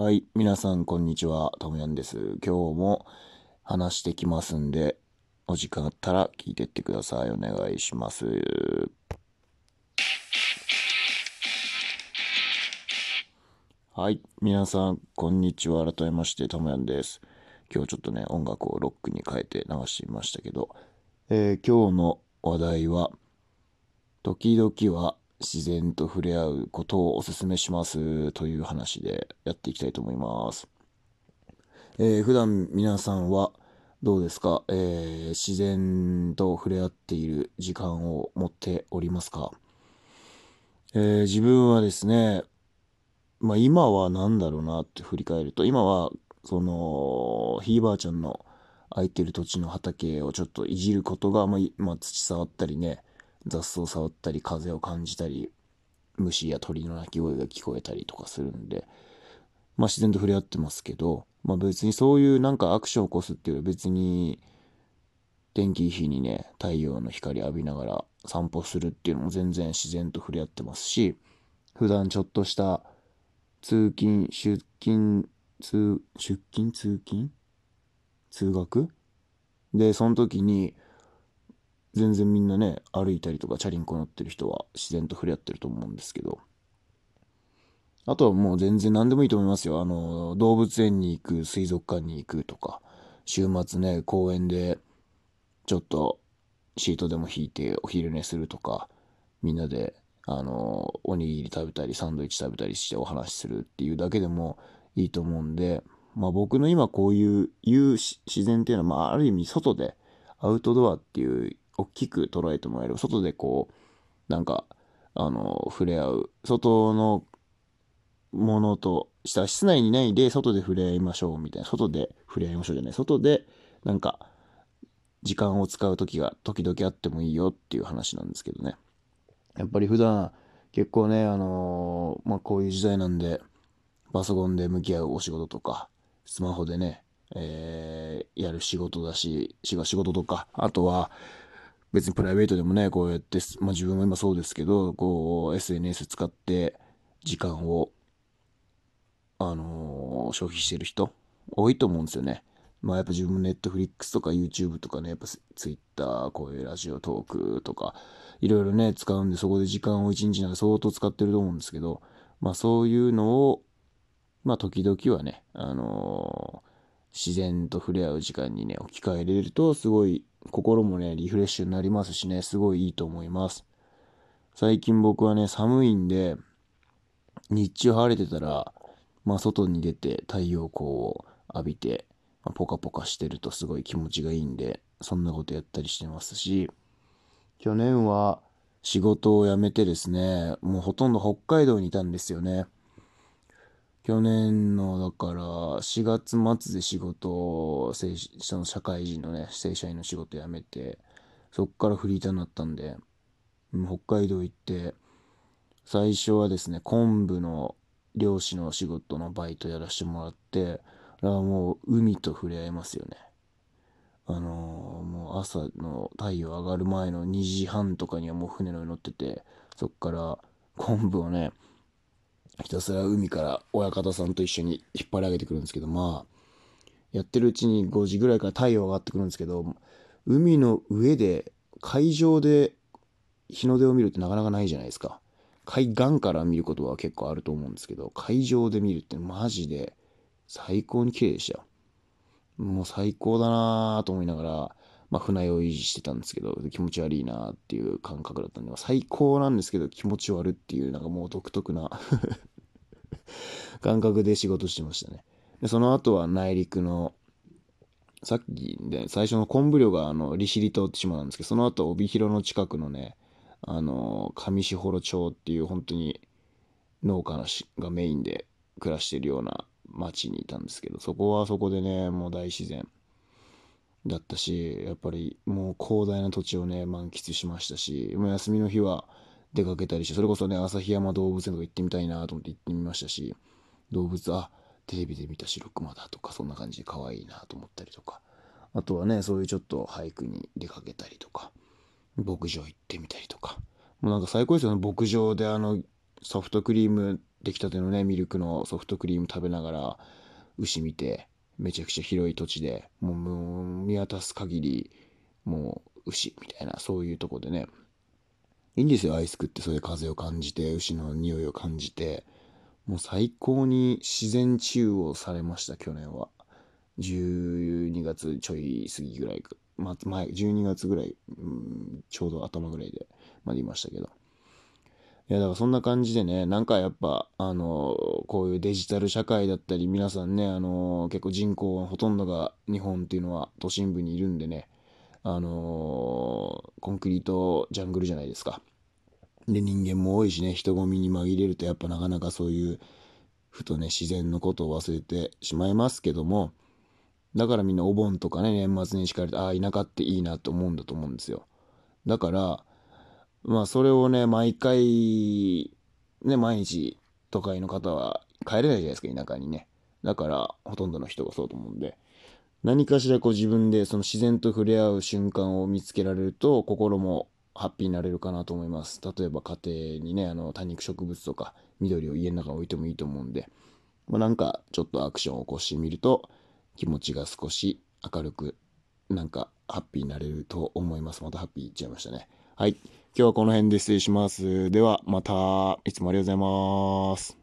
はい、皆さんこんにちは、ともやんです。今日も話してきますんで、お時間あったら聞いてってください。お願いします。はい、皆さんこんにちは。改めまして、ともやんです。今日ちょっとね、音楽をロックに変えて流してみましたけど、えー今日の話題は、時々は自然と触れ合うことをお勧めしますという話でやっていきたいと思います。えー普段皆さんはどうですか、えー自然と触れ合っている時間を持っておりますか、えー自分はですね、まあ今は何だろうなって振り返ると、今はそのひいばあちゃんの空いてる土地の畑をちょっといじることが、まあ、まあ、土触ったりね、雑草を触ったり風を感じたり虫や鳥の鳴き声が聞こえたりとかするんでまあ自然と触れ合ってますけどまあ別にそういうなんかアクションを起こすっていうより別に天気いい日にね太陽の光浴びながら散歩するっていうのも全然自然と触れ合ってますし普段ちょっとした通勤出勤通出勤通勤？通学？でその時に全然みんなね歩いたりとかチャリンコ乗ってる人は自然と触れ合ってると思うんですけど。あとはもう全然何でもいいと思いますよ。あの動物園に行く水族館に行くとか週末ね公園でちょっとシートでも引いてお昼寝するとかみんなであのおにぎり食べたりサンドイッチ食べたりしてお話しするっていうだけでもいいと思うんでまあ僕の今こういう言う自然っていうのは、まあ、ある意味外でアウトドアっていう大きく捉えてもらえる外でこうなんかあの触れ合う外のものとした室内にないで外で触れ合いましょうみたいな外で触れ合いましょうじゃない外でなんか時間を使う時が時々あってもいいよっていう話なんですけどね。やっぱり普段結構ねあのまあこういう時代なんでパソコンで向き合うお仕事とかスマホでね、えーやる仕事だし仕事とかあとは別にプライベートでもねこうやって、まあ、自分も今そうですけどこう SNS 使って時間をあのー消費してる人多いと思うんですよね。まあやっぱ自分も Netflix とか YouTube とかね、やっぱ Twitter、こういうラジオトークとか、いろいろね、使うんで、そこで時間を一日なんか相当使ってると思うんですけど、まあそういうのを、まあ時々はね、あのー自然と触れ合う時間にね、置き換えれると、すごい心もね、リフレッシュになりますしね、すごいいいと思います。最近僕はね、寒いんで、日中晴れてたら、まあ、外に出て太陽光を浴びて、まあ、ポカポカしてるとすごい気持ちがいいんで、そんなことやったりしてますし、去年は仕事を辞めてですね、もうほとんど北海道にいたんですよね。去年の、だから、4月末で仕事を、正その社会人のね、正社員の仕事辞めて、そっからフリーターになったんで、北海道行って、最初はですね、昆布の漁師の仕事のバイトやらせてもらって、だからもう海と触れ合いますよね。あのーもう朝の太陽上がる前の2時半とかにはもう船の上乗ってて、そっから昆布をね、ひたすら海から親方さんと一緒に引っ張り上げてくるんですけど、まあ、やってるうちに5時ぐらいから太陽上がってくるんですけど、海の上で、海上で日の出を見るってなかなかないじゃないですか。海岸から見ることは結構あると思うんですけど、海上で見るってマジで最高に綺麗でしたよ。もう最高だなぁと思いながら、まあ船酔いしてたんですけど、気持ち悪いなっていう感覚だったんで、最高なんですけど気持ち悪いっていうなんかもう独特な感覚で仕事してましたね。で、その後は内陸のさっきで最初の昆布漁があの利尻島って島なんですけどその後帯広の近くのねあの上士幌町っていう本当に農家のしがメインで暮らしてるような町にいたんですけどそこはそこでねもう大自然だったしやっぱりもう広大な土地をね満喫しましたしもう休みの日は出かけたりしてそれこそね旭山動物園とか行ってみたいなと思って行ってみましたし動物あテレビで見た白熊だとかそんな感じで可愛いなと思ったりとかあとはねそういうちょっと俳句に出かけたりとか牧場行ってみたりとかもうなんか最高ですよね。牧場であのソフトクリーム出来たてのね、ミルクのソフトクリーム食べながら、牛見て、めちゃくちゃ広い土地で、もうもう見渡す限り、もう牛みたいな、そういうとこでね、いいんですよ、アイスクってそういう風を感じて、牛の匂いを感じて、もう最高に自然治癒をされました、去年は。12月ちょい過ぎぐらいか、ま、前、12月ぐらい、うん、ちょうど頭ぐらいでまでいましたけど。いや、だからそんな感じでね、なんかやっぱ、あの、こういうデジタル社会だったり、皆さんね、あの、結構人口はほとんどが日本っていうのは都心部にいるんでね、あの、コンクリートジャングルじゃないですか。で、人間も多いしね、人混みに紛れるとやっぱなかなかそういう、ふとね、自然のことを忘れてしまいますけども、だからみんなお盆とかね、年末年始からああ、田舎っていいなと思うんだと思うんですよ。だから、まあそれをね、毎回、ね、毎日都会の方は帰れないじゃないですか、田舎にね。だから、ほとんどの人がそうと思うんで、何かしらこう自分でその自然と触れ合う瞬間を見つけられると、心もハッピーになれるかなと思います。例えば家庭にね、あの多肉植物とか緑を家の中に置いてもいいと思うんで、まあ、なんかちょっとアクションを起こしてみると気持ちが少し明るく、なんかハッピーになれると思います。またハッピー言っちゃいましたね。はい。今日はこの辺で失礼します。ではまた、いつもありがとうございます。